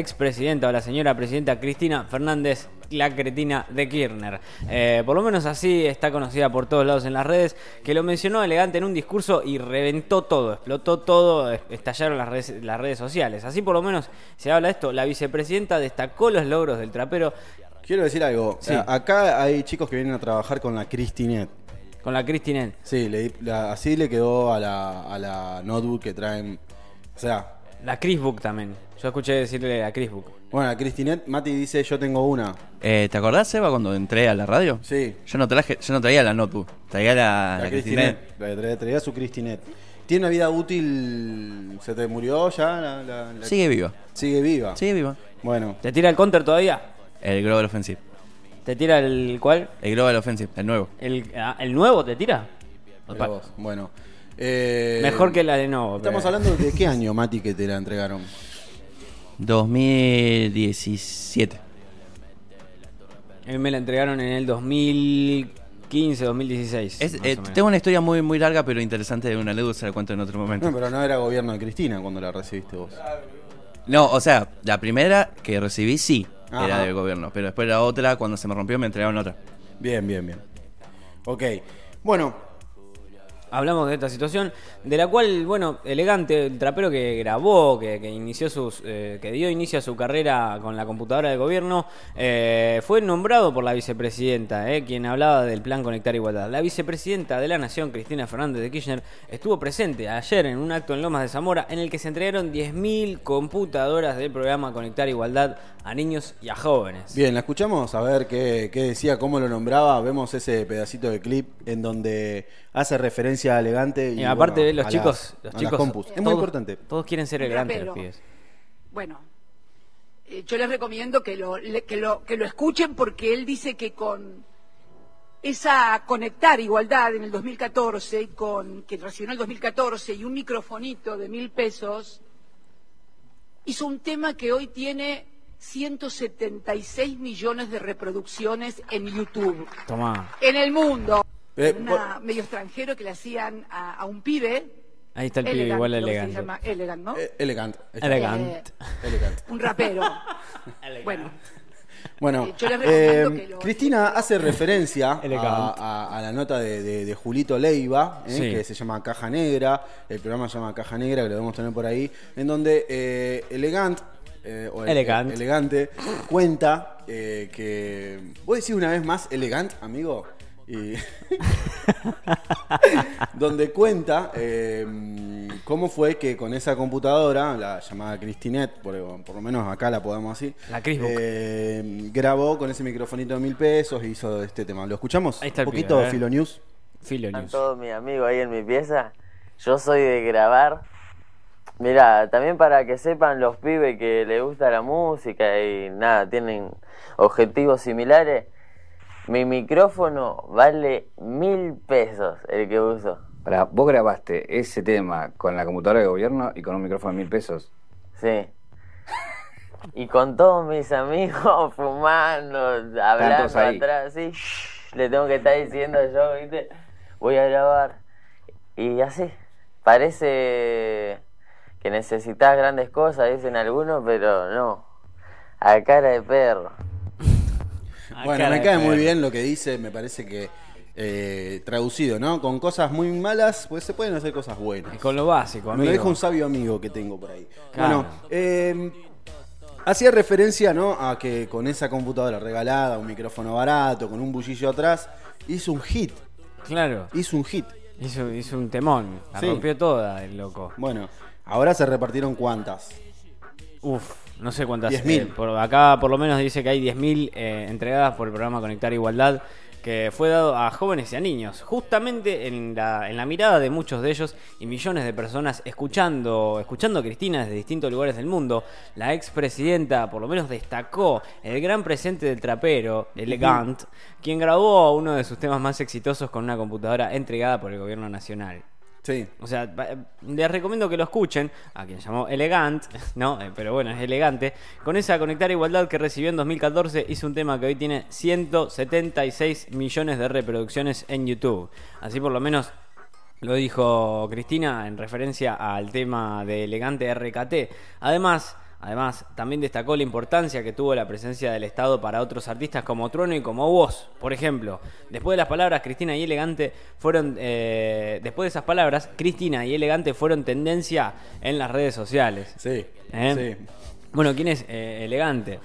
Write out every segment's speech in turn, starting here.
expresidenta o la señora presidenta Cristina Fernández, la cretina de Kirchner. Eh, por lo menos así está conocida por todos lados en las redes, que lo mencionó elegante en un discurso y reventó todo, explotó todo, es- estallaron las redes, las redes sociales. Así por lo menos se habla de esto. La vicepresidenta destacó los logros del trapero Quiero decir algo. Sí. Acá hay chicos que vienen a trabajar con la Cristinet. con la Cristina. Sí, le- la- así le quedó a la, a la notebook que traen. O sea, La Chrisbook también. Yo escuché decirle a Chrisbook. bueno, la Cristinet, Mati dice: Yo tengo una. Eh, ¿Te acordás, Seba, cuando entré a la radio? Sí. Yo no, traje, yo no traía la notebook, traía la, La, la Cristinet. Cristinet. La tra- traía su Cristinet. ¿Tiene una vida útil? ¿Se te murió ya? La, la- la- Sigue viva, Sigue viva. sigue viva. Bueno, ¿Te tira el counter todavía? El Global Offensive. ¿Te tira el cuál? El Global Offensive, el nuevo. ¿El, ah, ¿el nuevo te tira? bueno. Eh, Mejor que la de Novo. Estamos pero- hablando de qué año, Mati, que te la entregaron. 2017. A mí me la entregaron en el 2015, 2016. Es- eh, tengo una historia muy muy larga pero interesante de una anécdota, se la cuento en otro momento. No, pero no era gobierno de Cristina cuando la recibiste vos. No, o sea, la primera que recibí sí, Ajá. era del gobierno, pero después la otra, cuando se me rompió, me entregaron otra. Bien, bien, bien. Ok. Bueno, Hablamos de esta situación, de la cual, bueno, elegante, el trapero que grabó, que, inició sus, eh, que dio inicio a su carrera con la computadora del gobierno, eh, fue nombrado por la vicepresidenta, eh, quien hablaba del plan Conectar Igualdad. La vicepresidenta de la Nación, Cristina Fernández de Kirchner, estuvo presente ayer en un acto en Lomas de Zamora en el que se entregaron 10.000 computadoras del programa Conectar Igualdad a niños y a jóvenes. bien, la escuchamos a ver qué, qué decía, cómo lo nombraba. Vemos ese pedacito de clip en donde hace referencia elegante. Y, Y aparte, bueno, los a chicos, las- los a chicos, compus. Es muy importante. Todos quieren ser elegantes, los Rapero. pibes. Bueno, eh, yo les recomiendo que lo, le- que, lo, que lo escuchen porque él dice que con esa conectar igualdad en el 2014, con, que racionó el 2014 y un microfonito de mil pesos, hizo un tema que hoy tiene 176 millones de reproducciones en YouTube. Tomá. En el mundo. Eh, Una medio extranjero que le hacían a, a un pibe. Ahí está el pibe elegant, igual que se elegante. llama elegant, ¿no? Eh, elegante. Ahí está. Elegante. Elegante. un rapero. bueno, Bueno, Eh, yo les recomiendo eh, que lo- Cristina hace referencia a, Elegante. a- a la nota de, de- de Julito Leiva, eh, Sí. que se llama Caja Negra, el programa se llama Caja Negra, que lo debemos tener por ahí, en donde eh, Elegant, eh, o el- Elegant. Elegante cuenta eh, que... ¿Vos decís una vez más Elegant, amigo? Y donde cuenta eh, cómo fue que con esa computadora, la llamada Cristinet, por, por lo menos acá la podemos así, La eh, grabó con ese microfonito de mil pesos y hizo este tema. ¿Lo escuchamos? Ahí está el Un poquito. Filo News. Filo Están News. todos mis amigos ahí en mi pieza. Yo soy de grabar. Mira, también para que sepan los pibes que les gusta la música y nada, tienen objetivos similares. Mi micrófono vale mil pesos el que uso. Para, vos grabaste ese tema con la computadora de gobierno y con un micrófono de mil pesos. Sí. Y con todos mis amigos fumando, hablando atrás, sí. Le tengo que estar diciendo yo, ¿viste? Voy a grabar. Y así. Parece que necesitas grandes cosas, dicen algunos, pero no. A cara de perro. Ah, bueno, me cae muy bien lo que dice, me parece que eh, traducido, ¿no? Con cosas muy malas, pues se pueden hacer cosas buenas. Con lo básico, Me amigo. lo dijo un sabio amigo que tengo por ahí. Claro. Bueno, eh, hacía referencia, ¿no? A que con esa computadora regalada, un micrófono barato, con un bullillo atrás, hizo un hit. Claro. Hizo un hit. Hizo, hizo un temón. La Sí. rompió toda el loco. Bueno, ahora se repartieron cuántas. Uf, no sé cuántas. 10.000. eh, por acá por lo menos dice que hay 10.000 eh, entregadas por el programa Conectar Igualdad que fue dado a jóvenes y a niños, justamente en la, en la mirada de muchos de ellos y millones de personas escuchando, escuchando a Cristina desde distintos lugares del mundo. La expresidenta por lo menos destacó el gran presente del trapero, Elegant, quien grabó uno de sus temas más exitosos con una computadora entregada por el gobierno nacional. Sí. O sea, les recomiendo que lo escuchen, a quien llamó Elegant, ¿no? Eh, Pero bueno, es elegante. Con esa Conectar Igualdad que recibió en 2014, hizo un tema que hoy tiene 176 millones de reproducciones en YouTube. Así por lo menos lo dijo Cristina en referencia al tema de Elegante RKT. Además, Además, también destacó la importancia que tuvo la presencia del Estado para otros artistas como Trueno y como vos, por ejemplo. Después de las palabras, Cristina y Elegante fueron. eh, después de esas palabras, Cristina y Elegante fueron tendencia en las redes sociales. Sí, ¿Eh? sí. Bueno, ¿quién es eh, Elegante?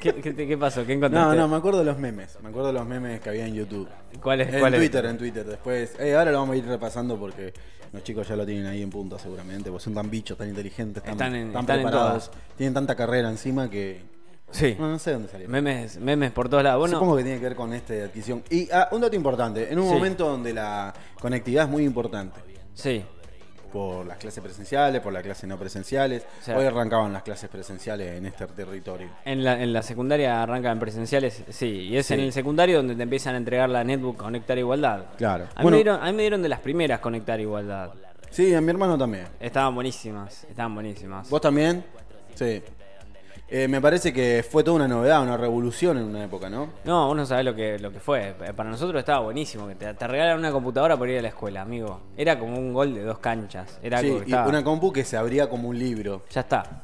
¿Qué, qué, qué pasó? ¿Qué No, encontraste? no, me acuerdo de los memes. Me acuerdo de los memes que había en YouTube. ¿Cuál es? En cuál es? Twitter, en Twitter. Después, eh, ahora lo vamos a ir repasando porque los chicos ya lo tienen ahí en punta seguramente. Porque son tan bichos, tan inteligentes, tan, Están en- tan están en preparados. Tienen tanta carrera encima que. Sí. No, no sé dónde salió. Memes, memes por todos lados. Bueno, Supongo que tiene que ver con esta adquisición. Y ah, un dato importante, en un Sí. momento donde la conectividad es muy importante, sí. Por las clases presenciales, por las clases no presenciales, O sea- hoy arrancaban las clases presenciales en este territorio. En la, en la secundaria arrancan presenciales, sí, y es Sí. en el secundario donde te empiezan a entregar la netbook Conectar Igualdad. Claro. A mí, Bueno. me dieron, a mí me dieron de las primeras Conectar Igualdad. Sí, a mi hermano también. Estaban buenísimas, estaban buenísimas. ¿Vos también? Sí. Eh, me parece que fue toda una novedad, una revolución en una época, ¿no? No, vos no sabés lo que, lo que fue. Para nosotros estaba buenísimo, que te, te regalaran una computadora por ir a la escuela, amigo. Era como un gol de dos canchas. Era Sí, algo que y estaba- una compu que se abría como un libro. Ya está.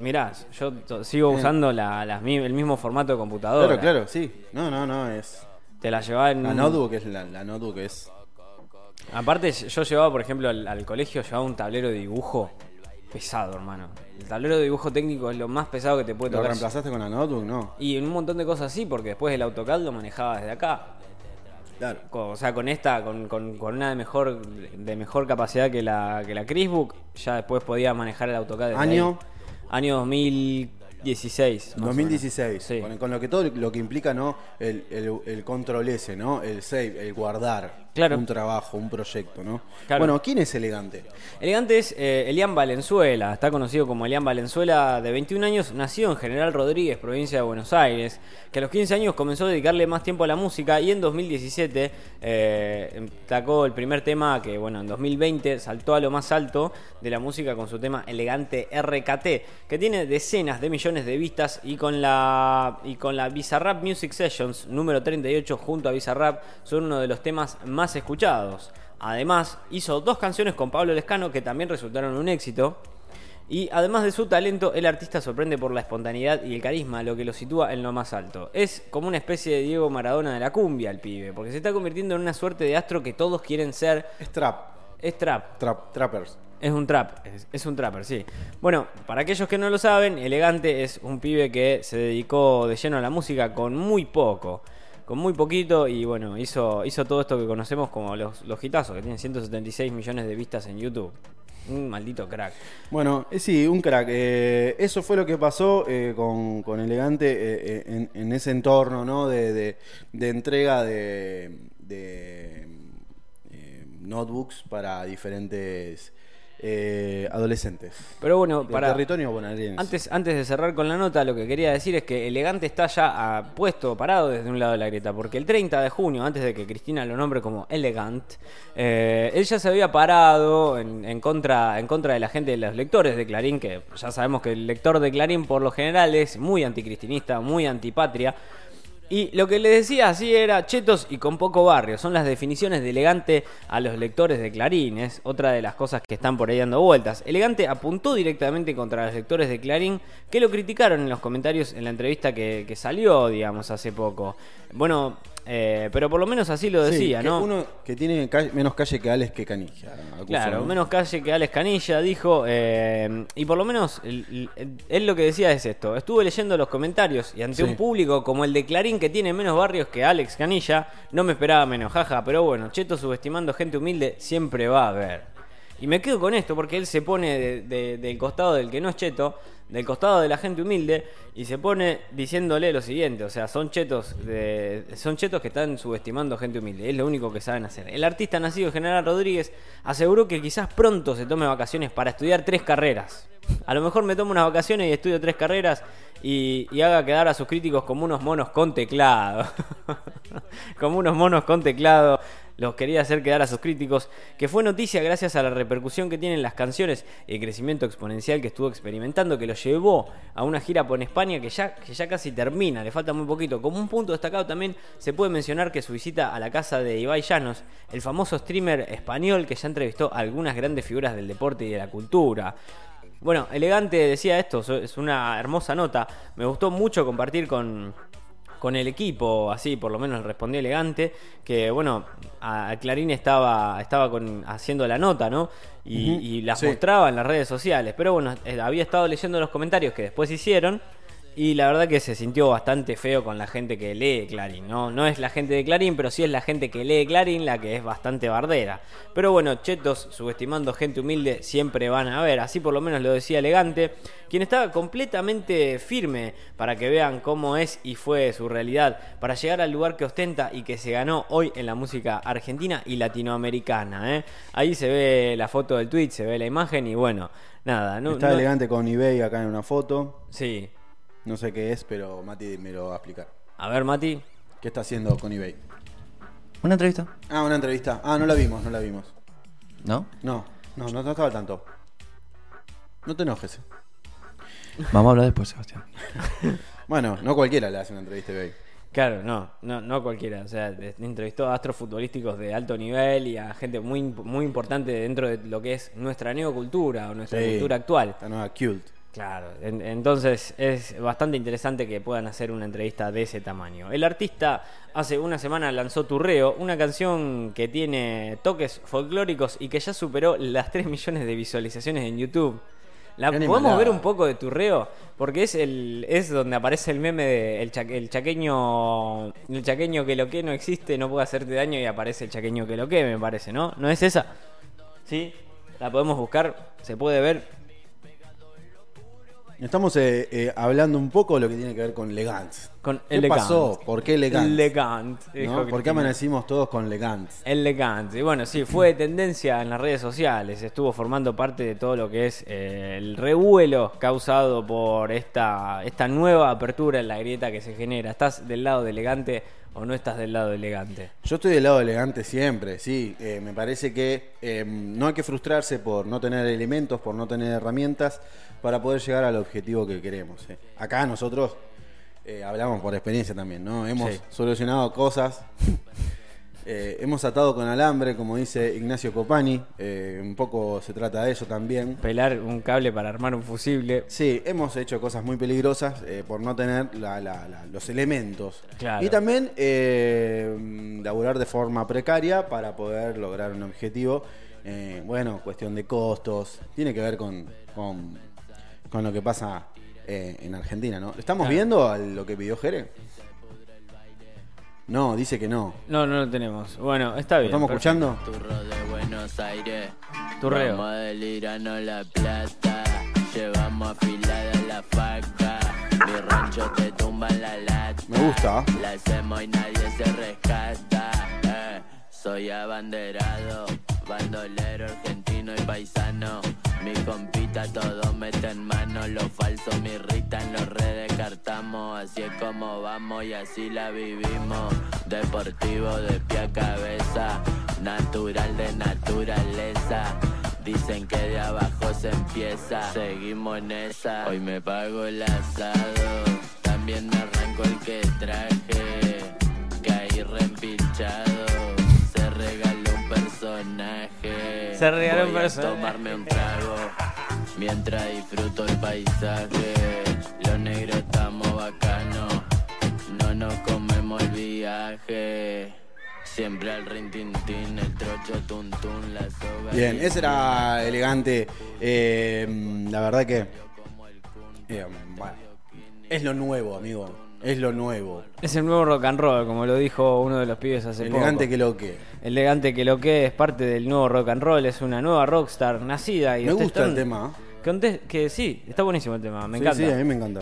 Mirá, yo sigo usando la, el mismo formato de computadora. Claro, claro, sí. No, no, no, es... Te la llevaba en La notebook es la, la notebook es... Aparte, yo llevaba, por ejemplo, al, al colegio, llevaba un tablero de dibujo pesado, hermano. El tablero de dibujo técnico es lo más pesado que te puede ¿Lo tocar. reemplazaste con la notebook? No. Y un montón de cosas así, porque después el AutoCAD lo manejaba desde acá. Claro. O sea, con esta, con, con- con una de mejor, de mejor capacidad que la, que la Crisbook, ya después podía manejar el AutoCAD desde ¿Año? ahí. Año 2016. más o 2016, Sí. con, con lo que todo lo que implica, ¿no? El, el, el control S, ¿no? El save, el guardar Claro. un trabajo, un proyecto, ¿no? Claro. Bueno, ¿quién es elegante? Elegante es eh, Elian Valenzuela, está conocido como Elian Valenzuela, de 21 años, nacido en General Rodríguez, provincia de Buenos Aires, que a los 15 años comenzó a dedicarle más tiempo a la música y en 2017 eh, sacó el primer tema que, bueno, en 2020 saltó a lo más alto de la música con su tema Elegante RKT, que tiene decenas de millones de vistas y con la, y con la Bizarrap Music Sessions número 38 junto a Bizarrap son uno de los temas más escuchados. Además, hizo dos canciones con Pablo Lescano que también resultaron un éxito. Y además de su talento, el artista sorprende por la espontaneidad y el carisma, lo que lo sitúa en lo más alto. Es como una especie de Diego Maradona de la cumbia el pibe, porque se está convirtiendo en una suerte de astro que todos quieren ser. Es trap. Es trap. Trap, trappers. Es un trap, es, es un trapper, sí. Bueno, para aquellos que no lo saben, Elegante es un pibe que se dedicó de lleno a la música con muy poco. Con muy poquito y bueno, hizo, hizo todo esto que conocemos como los, los hitazos, que tienen 176 millones de vistas en YouTube. Un maldito crack. Bueno, eh, sí, un crack. Eh, eso fue lo que pasó eh, con, con Elegante eh, en, ese entorno, ¿no? De, de- de entrega de, de, notebooks para diferentes eh, adolescentes. Pero bueno, para, territorio bonaerense. Antes, antes de cerrar con la nota, lo que quería decir es que Elegante está ya ah, puesto, parado desde un lado de la grieta, porque el 30 de junio, antes de que Cristina lo nombre como Elegant, eh, él ya se había parado en, en contra, en contra de la gente de los lectores de Clarín, que ya sabemos que el lector de Clarín por lo general es muy anticristinista, muy antipatria. Y lo que le decía así era chetos y con poco barrio. Son las definiciones de elegante a los lectores de Clarín. Es otra de las cosas que están por ahí dando vueltas. Elegante apuntó directamente contra los lectores de Clarín que lo criticaron en los comentarios en la entrevista que, que salió, digamos, hace poco. Bueno, eh, pero por lo menos así lo decía, ¿no? Uno que tiene calle- menos calle que Alex que Canilla. Claro, ¿no? menos calle que Alex Canilla, dijo. eh, y por lo menos él lo que decía es esto. Estuve leyendo los comentarios y ante Sí. un público como el de Clarín que tiene menos barrios que Alex Canilla, no me esperaba menos, jaja. Pero bueno, Cheto subestimando gente humilde siempre va a haber. Y me quedo con esto porque él se pone de- de- del costado del que no es cheto, del costado de la gente humilde, y se pone diciéndole lo siguiente, o sea, son chetos, de- son chetos que están subestimando gente humilde, es lo único que saben hacer. El artista nacido en General Rodríguez aseguró que quizás pronto se tome vacaciones para estudiar tres carreras. A lo mejor me tomo unas vacaciones y estudio tres carreras y, y haga quedar a sus críticos como unos monos con teclado. como unos monos con teclado. Los quería hacer quedar a sus críticos, que fue noticia gracias a la repercusión que tienen las canciones y el crecimiento exponencial que estuvo experimentando, que lo llevó a una gira por España que ya, que ya casi termina, le falta muy poquito. Como un punto destacado también se puede mencionar que su visita a la casa de Ibai Llanos, el famoso streamer español que ya entrevistó a algunas grandes figuras del deporte y de la cultura. Bueno, Elegante decía esto, es una hermosa nota. Me gustó mucho compartir con, con el equipo, así por lo menos respondí elegante, que bueno, a, a Clarín estaba, estaba con, haciendo la nota, ¿no? Y, y las sí. mostraba en las redes sociales. Pero bueno, eh, había estado leyendo los comentarios que después hicieron. Y la verdad que se sintió bastante feo con la gente que lee Clarín, ¿no? No es la gente de Clarín, pero sí es la gente que lee Clarín la que es bastante bardera. Pero bueno, chetos, subestimando gente humilde, siempre van a ver. Así por lo menos lo decía Elegante, quien estaba completamente firme para que vean cómo es y fue su realidad, para llegar al lugar que ostenta y que se ganó hoy en la música argentina y latinoamericana. ¿eh? Ahí se ve la foto del tweet, se ve la imagen y bueno, nada. No, Está no- elegante con eBay acá en una foto. Sí. No sé qué es, pero Mati me lo va a explicar. A ver, Mati. ¿Qué está haciendo con eBay? Una entrevista, Ah, una entrevista. Ah, no la vimos, no la vimos. ¿no? No, no, no, no estaba al tanto. No te enojes. Vamos a hablar después, Sebastián. Bueno, no cualquiera le hace una entrevista a eBay. Claro, no, no, no cualquiera. O sea, de- entrevistó a astros futbolísticos de alto nivel y a gente muy, imp- muy importante dentro de lo que es nuestra neocultura o nuestra Sí. cultura actual. Esta nueva cult. Claro, en- entonces es bastante interesante que puedan hacer una entrevista de ese tamaño. El artista hace una semana lanzó Turreo, una canción que tiene toques folclóricos y que ya superó las 3 millones de visualizaciones en YouTube. La, ¿Podemos ver un poco de Turreo? Porque es el es donde aparece el meme de el, cha- el chaqueño el chaqueño que lo que no existe no puede hacerte daño y aparece el chaqueño que lo que, me parece, ¿no? ¿No es esa? ¿Sí? La podemos buscar, se puede ver. Estamos eh, eh, hablando un poco de lo que tiene que ver con Legance. Con ¿Qué Elegant. pasó? ¿Por qué Legance? Elegant. ¿No? ¿Por qué amanecimos todos con Legance? Elegant. Y bueno, sí, fue tendencia en las redes sociales. Estuvo formando parte de todo lo que es eh, el revuelo causado por esta, esta nueva apertura en la grieta que se genera. ¿Estás del lado de elegante o no estás del lado elegante? Yo estoy del lado elegante siempre, sí. Eh, me parece que eh, no hay que frustrarse por no tener elementos, por no tener herramientas para poder llegar al objetivo que queremos. eh. Acá nosotros hablamos por experiencia también, ¿no? Hemos Sí. solucionado cosas. Eh, hemos atado con alambre, como dice Ignacio Copani. eh, un poco se trata de eso también. Pelar un cable para armar un fusible. Sí, hemos hecho cosas muy peligrosas eh, por no tener la- la- la- los elementos. Claro. Y también laburar de forma precaria para poder lograr un objetivo. Bueno, cuestión de costos. Tiene que ver con, con, con lo que pasa eh, en Argentina, ¿no? ¿Estamos viendo a lo que pidió Jere? No, dice que no. No, no lo tenemos. Bueno, está ¿Lo bien. estamos perfecto. escuchando? Turro de Buenos Aires. Turreo. Vamos La Plata. Llevamos afilada la faca. Mi rancho te tumba la lata. Me gusta. La hacemos y nadie se rescata. Eh, soy abanderado, bandolero argentino y paisano. Mi compita todo mete en mano, lo falso me irritan, los redescartamos. Así es como vamos y así la vivimos. Deportivo de pie a cabeza, natural de naturaleza. Dicen que de abajo se empieza, seguimos en esa. Hoy me pago el asado, también me arranco el que Se un Voy a tomarme un trago mientras disfruto el paisaje. Los negros estamos bacanos, no nos comemos el viaje. Siempre al rintintín, el trocho tuntún, la soga. Bien, ese era elegante. Eh, la verdad que. eh, bueno, es lo nuevo, amigo. Es lo nuevo. Es el nuevo rock and roll, como lo dijo uno de los pibes hace Elegante poco. que lo que. Elegante que lo que es parte del nuevo rock and roll, es una nueva rockstar nacida y Me gusta el tema. Conte- que sí, está buenísimo el tema, me Sí, encanta. Sí, a mí me encanta.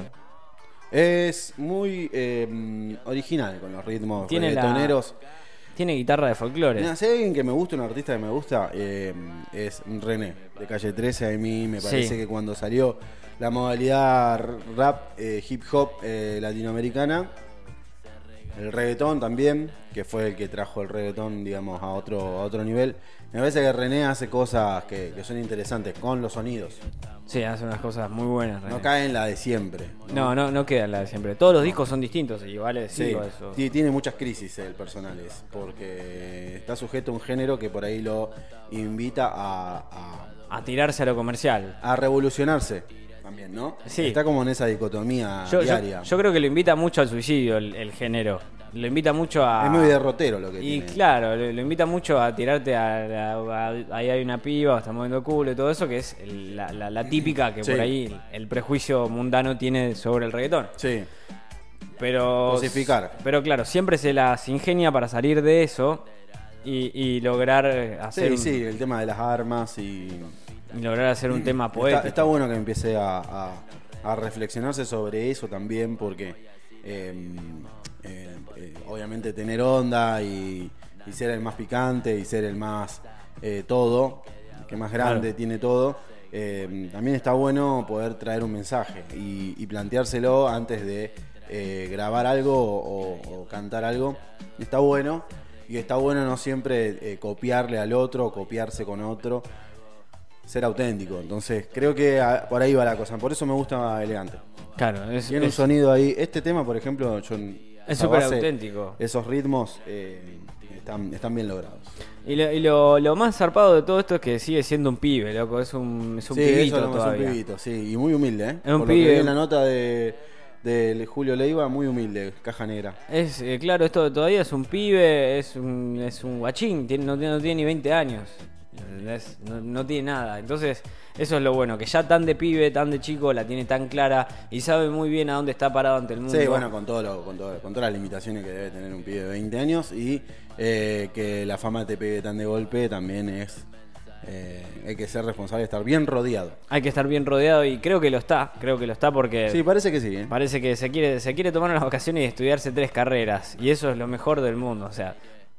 Es muy eh, original con los ritmos Tiene la-. Tiene guitarra de folclore. Mira, si hay alguien que me gusta, un artista que me gusta, eh, es René, de calle 13. A mí me parece Sí. que cuando salió la modalidad rap, eh, hip hop eh, latinoamericana, el reggaetón también, que fue el que trajo el reggaetón, digamos, a otro, a otro nivel. Me parece que René hace cosas que, que son interesantes con los sonidos. Sí, hace unas cosas muy buenas. René. No cae en la de siempre. No, no, no queda la de siempre. Todos los discos son distintos y vale Sí, eso. ti- tiene muchas crisis el personales, porque está sujeto a un género que por ahí lo invita a, a- a tirarse a lo comercial. a revolucionarse también, ¿no? Sí. Está como en esa dicotomía Yo, diaria. yo creo que lo invita mucho al suicidio el, el género. Lo invita mucho a. es muy derrotero lo que Y tiene. claro, lo, lo invita mucho a tirarte a, a- a- ahí hay una piba, está moviendo culo y todo eso, que es el- la, la- la típica que Sí. por ahí el, el prejuicio mundano tiene sobre el reggaetón. Sí. Pero. Cosificar. Pero claro, siempre se las ingenia para salir de eso y, y lograr hacer. Sí, un, sí, el tema de las armas y. y lograr hacer un tema poético. Está, está bueno que empiece a, a- a reflexionarse sobre eso también, porque eh, eh, eh, obviamente tener onda y, y ser el más picante y ser el más eh, todo, que más grande Claro. tiene todo. eh, también está bueno poder traer un mensaje y, y planteárselo antes de eh, grabar algo o, o cantar algo. Está bueno y está bueno no siempre eh, copiarle al otro o copiarse con otro ser auténtico. Entonces, creo que a- por ahí va la cosa. Por eso me gusta elegante. Claro, es, Tiene un es- sonido ahí. Este tema, por ejemplo, yo, esa súper auténtico. Esos ritmos eh, están, están bien logrados. Y, lo, y lo- lo más zarpado de todo esto es que sigue siendo un pibe, loco. Es un, es un sí, pibito eso es lo más, un todavía. pibito, sí. Y muy humilde, ¿eh? Es un por lo que pibe. vi en la nota de, de Julio Leiva, muy humilde, caja negra. Es, eh, claro, esto todavía es un pibe, es un, es un guachín, tiene- no, tiene, no tiene ni 20 años. ¿Entendés? No, no tiene nada. Entonces, eso es lo bueno, que ya tan de pibe, tan de chico, la tiene tan clara y sabe muy bien a dónde está parado ante el mundo. Sí, bueno, con, todo lo- con, todo- con todas las limitaciones que debe tener un pibe de 20 años y eh, que la fama te pegue tan de golpe también es. eh, hay que ser responsable de estar bien rodeado. Hay que estar bien rodeado y creo que lo está, creo que lo está porque Sí, parece que sí. ¿eh? parece que se quiere, se quiere tomar unas vacaciones y estudiarse tres carreras. Y eso es lo mejor del mundo. O sea,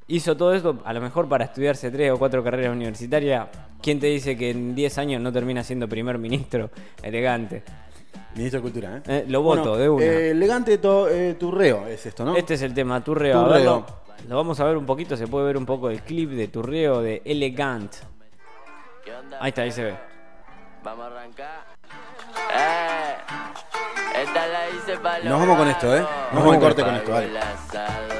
hizo todo esto a lo mejor para estudiarse tres o cuatro carreras universitarias. ¿Quién te dice que en 10 años no termina siendo primer ministro elegante? Ministro de Cultura, ¿eh? Eh, lo voto, de una. eh, elegante to- eh, turreo es esto, ¿no? Este es el tema, Turreo. A Turreo. verlo, lo vamos a ver un poquito, se puede ver un poco el clip de Turreo de Elegant. ¿Qué onda? Ahí está, ahí se ve. Vamos a arrancar. ¡Eh! Esta la hice para Nos vamos con esto, ¿eh? Nos vamos al corte con esto, asado.